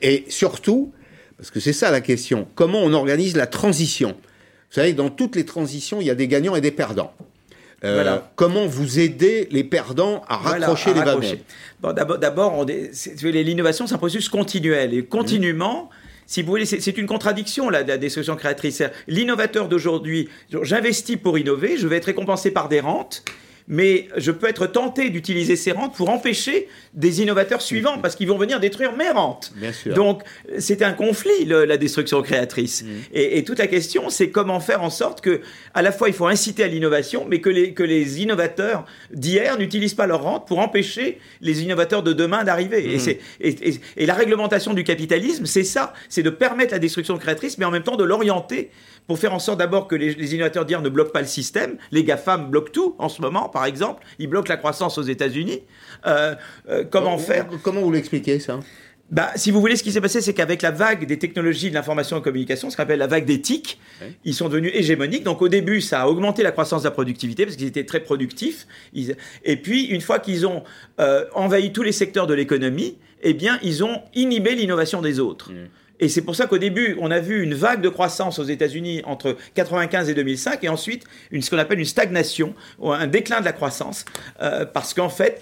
Et surtout, parce que c'est ça la question, comment on organise la transition? Vous savez, dans toutes les transitions, il y a des gagnants et des perdants. Euh, comment vous aider les perdants à raccrocher les bon, D'abord, l'innovation, c'est un processus continuel. Et continuellement, si vous voulez, c'est une contradiction, la, la destruction créatrice. L'innovateur d'aujourd'hui, j'investis pour innover, je vais être récompensé par des rentes mais je peux être tenté d'utiliser ces rentes pour empêcher des innovateurs suivants, parce qu'ils vont venir détruire mes rentes. Donc, c'est un conflit, la destruction créatrice. Mm. Et, toute la question, c'est comment faire en sorte que, à la fois, il faut inciter à l'innovation, mais que les, que les innovateurs d'hier n'utilisent pas leurs rentes pour empêcher les innovateurs de demain d'arriver. Et, mm. et, la réglementation du capitalisme, c'est ça, c'est de permettre la destruction créatrice, mais en même temps de l'orienter pour faire en sorte d'abord que les, innovateurs d'hier ne bloquent pas le système. Les GAFAM bloquent tout en ce moment, par exemple. Ils bloquent la croissance aux États-Unis. Euh, euh, comment faire Comment vous l'expliquez ça? Bah, si vous voulez, ce qui s'est passé, c'est qu'avec la vague des technologies de l'information et de la communication, ce qu'on appelle la vague des TIC, ils sont devenus hégémoniques. Donc au début, ça a augmenté la croissance de la productivité parce qu'ils étaient très productifs. Et puis, une fois qu'ils ont euh, envahi tous les secteurs de l'économie, eh bien, ils ont inhibé l'innovation des autres. Mmh. Et c'est pour ça qu'au début, on a vu une vague de croissance aux États-Unis entre 95 et 2005, et ensuite une, ce qu'on appelle une stagnation, ou un déclin de la croissance, euh, parce qu'en fait,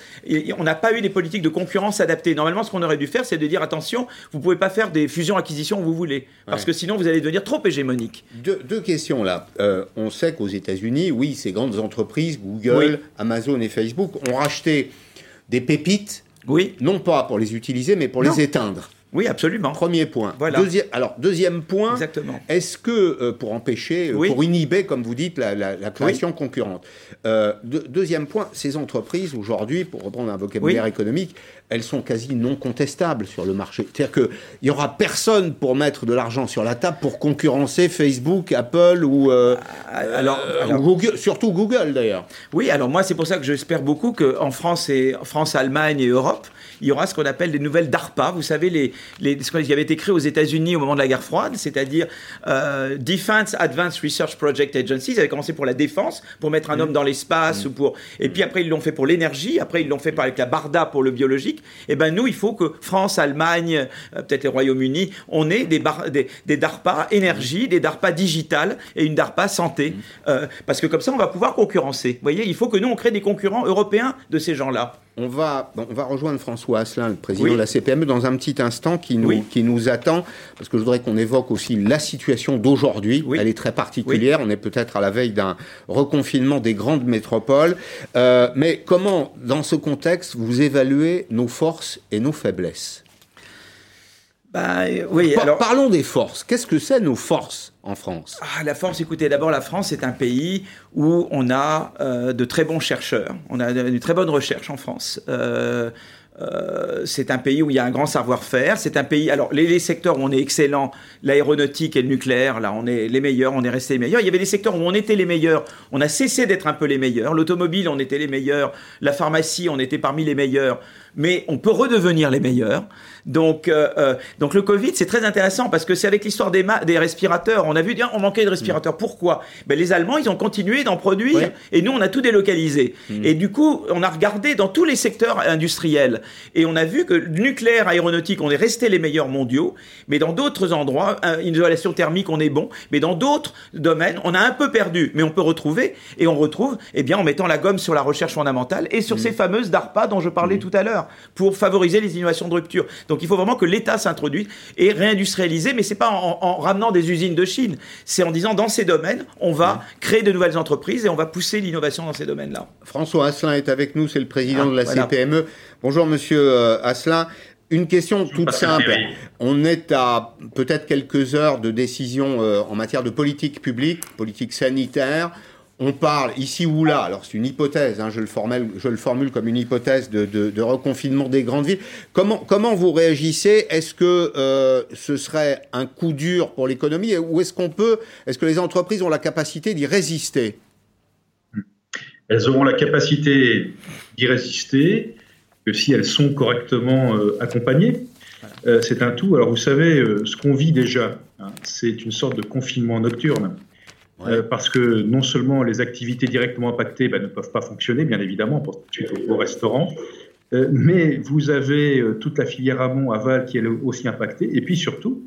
on n'a pas eu des politiques de concurrence adaptées. Normalement, ce qu'on aurait dû faire, c'est de dire attention, vous pouvez pas faire des fusions-acquisitions où vous voulez, parce que sinon vous allez devenir trop hégémonique. Deux, questions là. Euh, on sait qu'aux États-Unis, oui, ces grandes entreprises, Google, Amazon et Facebook, ont racheté des pépites, oui. non pas pour les utiliser, mais pour les éteindre. Oui, absolument. Premier point. Voilà. alors, deuxième point. Exactement. Est-ce que, euh, pour empêcher, euh, pour inhiber, comme vous dites, la, création concurrente, euh, deuxième point, ces entreprises, aujourd'hui, pour reprendre un vocabulaire économique, elles sont quasi non contestables sur le marché. C'est-à-dire qu'il n'y aura personne pour mettre de l'argent sur la table pour concurrencer Facebook, Apple ou, alors, Google, surtout Google d'ailleurs. Oui, alors moi, c'est pour ça que j'espère beaucoup qu'en France, et, France, Allemagne et Europe, il y aura ce qu'on appelle des nouvelles DARPA. Vous savez, les, les, ce qui avait été créé aux États-Unis au moment de la guerre froide, c'est-à-dire euh, Defense Advanced Research Project Agency. Ils avaient commencé pour la défense, pour mettre un mm. homme dans l'espace, mm. ou pour. Et puis après, ils l'ont fait pour l'énergie. Après, ils l'ont fait avec la Barda pour le biologique. Eh ben nous, il faut que France, Allemagne, euh, peut-être le Royaume-Uni, on ait des, des, DARPA énergie, des DARPA digitales et une DARPA santé, mm. euh, parce que comme ça, on va pouvoir concurrencer. Vous voyez, il faut que nous, on crée des concurrents européens de ces gens-là. On va, on va rejoindre François Asselin, le président de la CPME, dans un petit instant qui nous, qui nous attend, parce que je voudrais qu'on évoque aussi la situation d'aujourd'hui. Elle est très particulière. On est peut-être à la veille d'un reconfinement des grandes métropoles. Euh, mais comment, dans ce contexte, vous évaluez nos forces et nos faiblesses? Bah, oui, alors... Parlons des forces. Qu'est-ce que c'est nos forces en France? Ah, La force, écoutez, d'abord, la France est un pays où on a euh, de très bons chercheurs. On a une très bonne recherche en France. Euh, euh, c'est un pays où il y a un grand savoir-faire. C'est un pays. Alors, les, secteurs où on est excellent, l'aéronautique et le nucléaire, là, on est les meilleurs, on est resté les meilleurs. Il y avait des secteurs où on était les meilleurs, on a cessé d'être un peu les meilleurs. L'automobile, on était les meilleurs. La pharmacie, on était parmi les meilleurs. Mais on peut redevenir les meilleurs. Donc, euh, euh, donc le Covid, c'est très intéressant parce que c'est avec l'histoire des, des respirateurs. On a vu, on manquait de respirateurs. Pourquoi? Ben, Les Allemands, ils ont continué d'en produire et nous, on a tout délocalisé. Mm. Et du coup, on a regardé dans tous les secteurs industriels et on a vu que nucléaire, aéronautique, on est resté les meilleurs mondiaux, mais dans d'autres endroits, une isolation thermique, on est bon, mais dans d'autres domaines, on a un peu perdu, mais on peut retrouver et on retrouve, eh bien, en mettant la gomme sur la recherche fondamentale et sur mm. ces fameuses DARPA dont je parlais mm. tout à l'heure. Pour favoriser les innovations de rupture. Donc il faut vraiment que l'État s'introduise et réindustrialiser, mais c'est pas en, ramenant des usines de Chine, c'est en disant dans ces domaines, on va créer de nouvelles entreprises et on va pousser l'innovation dans ces domaines-là. François Asselin est avec nous, c'est le président ah, de la CPME. Bonjour Monsieur euh, Asselin. Une question toute simple. On est à peut-être quelques heures de décision euh, en matière de politique publique, politique sanitaire. On parle ici ou là, alors c'est une hypothèse, hein, je, le formule, comme une hypothèse de, reconfinement des grandes villes. Comment, vous réagissez? Est-ce que euh, ce serait un coup dur pour l'économie? Ou est-ce qu'on peut, est-ce que les entreprises ont la capacité d'y résister? Elles auront la capacité d'y résister que si elles sont correctement euh, accompagnées. Euh, c'est un tout. Alors vous savez, ce qu'on vit déjà, hein, c'est une sorte de confinement nocturne. Parce que non seulement les activités directement impactées ben, ne peuvent pas fonctionner, bien évidemment, pour au restaurant, mais vous avez toute la filière amont, aval qui est aussi impactée, et puis surtout,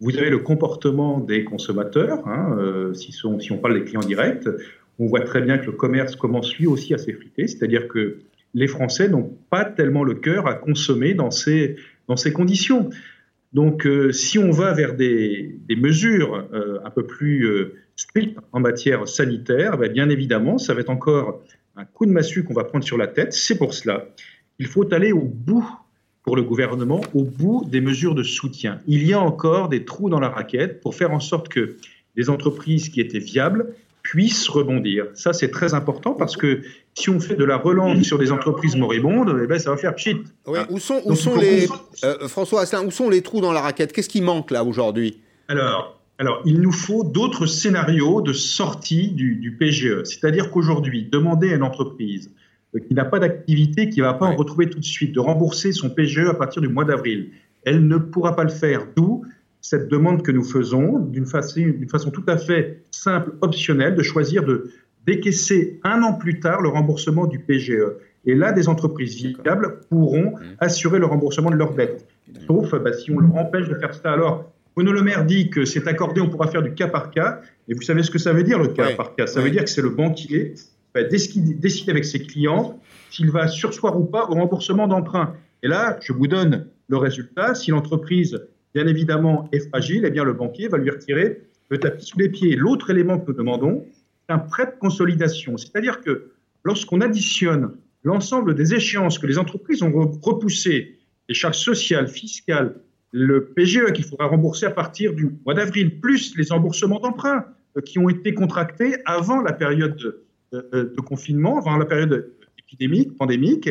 vous avez le comportement des consommateurs. Hein, si, si, on parle des clients directs, on voit très bien que le commerce commence lui aussi à s'effriter, c'est-à-dire que les Français n'ont pas tellement le cœur à consommer dans ces, dans ces conditions. Donc, euh, si on va vers des, mesures euh, un peu plus euh, strictes en matière sanitaire, ben, bien évidemment, ça va être encore un coup de massue qu'on va prendre sur la tête. C'est pour cela qu'il faut aller au bout pour le gouvernement, au bout des mesures de soutien. Il y a encore des trous dans la raquette pour faire en sorte que les entreprises qui étaient viables puissent rebondir. Ça, c'est très important parce que si on fait de la relance sur des entreprises moribondes, eh ben, ça va faire pchit. où sont, où sont les, euh, François Asselin, où sont les trous dans la raquette? Qu'est-ce qui manque là aujourd'hui? Alors, alors, il nous faut d'autres scénarios de sortie du, PGE. C'est-à-dire qu'aujourd'hui, demander à une entreprise euh, qui n'a pas d'activité, qui ne va pas en retrouver tout de suite, de rembourser son PGE à partir du mois d'avril, elle ne pourra pas le faire. D'où cette demande que nous faisons d'une façon, façon, tout à fait simple, optionnelle, de choisir de décaisser un an plus tard le remboursement du PGE. Et là, des entreprises viables pourront mmh. assurer le remboursement de leurs dettes. Sauf bah, si on leur empêche de faire ça. Alors, Bruno Le Maire dit que c'est accordé, on pourra faire du cas par cas. Et vous savez ce que ça veut dire, le cas par cas? Ça veut dire que c'est le banquier qui va décider avec ses clients s'il va sursoir ou pas au remboursement d'emprunt. Et là, je vous donne le résultat. Si l'entreprise bien évidemment, est fragile, eh bien, le banquier va lui retirer le tapis sous les pieds. L'autre élément que nous demandons, c'est un prêt de consolidation. C'est-à-dire que lorsqu'on additionne l'ensemble des échéances que les entreprises ont repoussées, les charges sociales, fiscales, le PGE qu'il faudra rembourser à partir du mois d'avril, plus les remboursements d'emprunts euh, qui ont été contractés avant la période de, de confinement, avant la période épidémique, pandémique,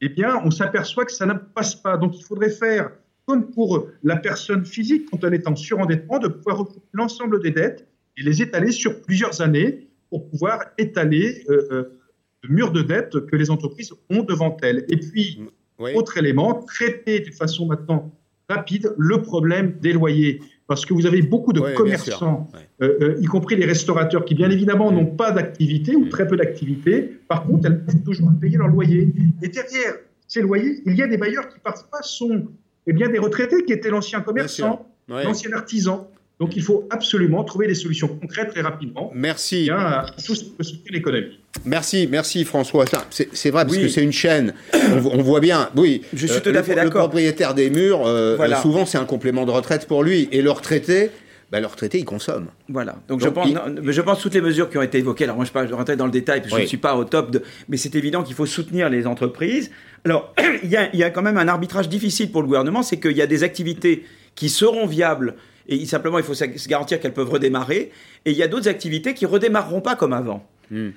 eh bien, on s'aperçoit que ça ne passe pas. Donc, il faudrait faire comme pour la personne physique quand elle est en surendettement, de pouvoir recouper l'ensemble des dettes et les étaler sur plusieurs années pour pouvoir étaler euh, euh, le mur de dettes que les entreprises ont devant elles. Et puis, autre élément, traiter de façon maintenant rapide le problème des loyers. Parce que vous avez beaucoup de commerçants, euh, y compris les restaurateurs, qui bien évidemment n'ont pas d'activité ou très peu d'activité. Par contre, elles peuvent toujours payer leur loyer. Et derrière ces loyers, il y a des bailleurs qui parfois sont eh bien, des retraités qui étaient l'ancien commerçant, l'ancien artisan. Donc il faut absolument trouver des solutions concrètes très rapidement. Merci. Bien, à tout ce l'économie. Merci, merci François. C'est vrai parce que c'est une chaîne. On, voit bien. Oui. Je suis tout à fait d'accord. Le propriétaire des murs, euh, souvent c'est un complément de retraite pour lui, et le retraité. Ben, le retraité, il consomme. Voilà. Donc, je, pense, je pense toutes les mesures qui ont été évoquées. Alors moi, je ne vais pas rentrer dans le détail parce que je ne suis pas au top de. Mais c'est évident qu'il faut soutenir les entreprises. Alors, il y, a, il y, a, quand même un arbitrage difficile pour le gouvernement, c'est qu'il y a des activités qui seront viables et simplement il faut se garantir qu'elles peuvent redémarrer. Et il y a d'autres activités qui redémarreront pas comme avant. Hmm.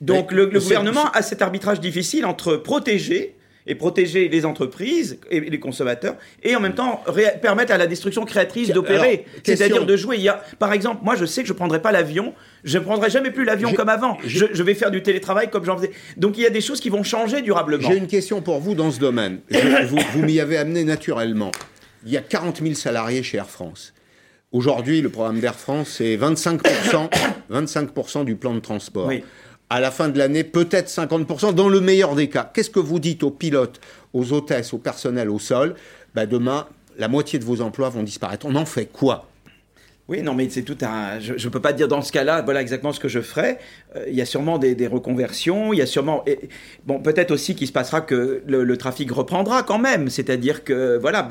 Donc le, gouvernement a cet arbitrage difficile entre protéger et protéger les entreprises et les consommateurs, et en même temps permettre à la destruction créatrice d'opérer, c'est-à-dire de jouer. Il y a, par exemple, moi je sais que je ne prendrai pas l'avion, je ne prendrai jamais plus l'avion comme avant, je, vais faire du télétravail comme j'en faisais. Donc il y a des choses qui vont changer durablement. J'ai une question pour vous dans ce domaine. vous, vous m'y avez amené naturellement. Il y a 40 000 salariés chez Air France. Aujourd'hui, le programme d'Air France, c'est 25%, 25 du plan de transport. Oui à la fin de l'année, peut-être 50%, dans le meilleur des cas. Qu'est-ce que vous dites aux pilotes, aux hôtesses, au personnel au sol? Bah Demain, la moitié de vos emplois vont disparaître. On en fait quoi? Oui, non, mais c'est tout un. Je ne peux pas dire dans ce cas-là, voilà exactement ce que je ferai. Euh, il y a sûrement des, reconversions, il y a sûrement. bon, peut-être aussi qu'il se passera que le, trafic reprendra quand même. C'est-à-dire que, voilà.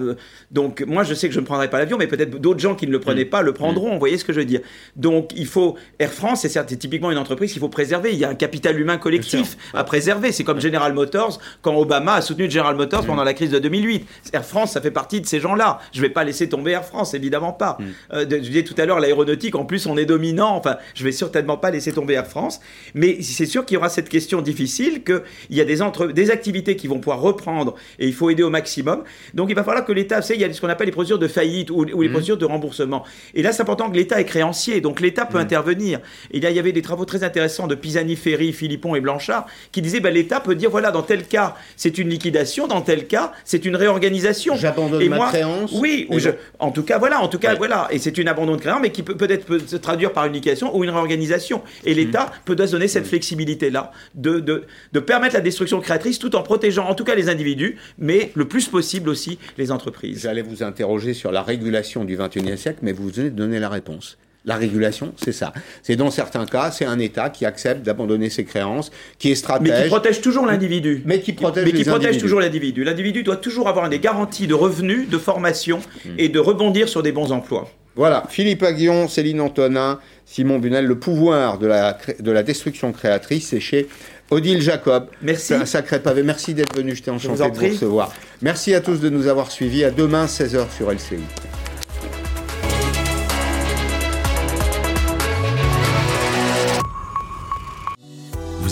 Donc, moi, je sais que je ne prendrai pas l'avion, mais peut-être d'autres gens qui ne le prenaient mm. pas le prendront. Mm. Vous voyez ce que je veux dire? Donc, il faut. Air France, c'est typiquement une entreprise qu'il faut préserver. Il y a un capital humain collectif à préserver. C'est comme General Motors, quand Obama a soutenu General Motors mm. pendant la crise de 2008. Air France, ça fait partie de ces gens-là. Je ne vais pas laisser tomber Air France, évidemment pas. Euh, tout à l'heure, l'aéronautique, en plus, on est dominant. Enfin, je vais certainement pas laisser tomber Air France. Mais c'est sûr qu'il y aura cette question difficile, qu'il y a des, entre... des activités qui vont pouvoir reprendre et il faut aider au maximum. Donc, il va falloir que l'État, il y a ce qu'on appelle les procédures de faillite ou, les mmh. procédures de remboursement. Et là, c'est important que l'État est créancier. Donc, l'État peut mmh. intervenir. Et là, il y avait des travaux très intéressants de Pisani, Ferry, Philippon et Blanchard qui disaient, ben, l'État peut dire, voilà, dans tel cas, c'est une liquidation, dans tel cas, c'est une réorganisation. J'abandonne ma créance. Oui, ou je... en tout cas, voilà, en tout cas, voilà. Et c'est une abandon de créance, mais qui peut peut-être peut se traduire par une liquidation ou une réorganisation. Et l'État mmh. peut donner cette mmh. flexibilité-là, de, de, de, permettre la destruction créatrice tout en protégeant en tout cas les individus, mais le plus possible aussi les entreprises. J'allais vous interroger sur la régulation du XXIe siècle, mais vous venez de donner la réponse. La régulation, c'est ça. C'est dans certains cas, c'est un État qui accepte d'abandonner ses créances, qui est stratège. Mais qui protège toujours l'individu. Mais qui protège Mais qui protège toujours l'individu. L'individu doit toujours avoir des garanties de revenus, de formation mmh. et de rebondir sur des bons emplois. Voilà, Philippe Aguillon, Céline Antonin, Simon Bunel, le pouvoir de la, de la destruction créatrice, c'est chez Odile Jacob. Merci. C'est un sacré pavé. Merci d'être venu, j'étais enchanté de vous recevoir. Merci à tous de nous avoir suivis. À demain, 16h sur LCI.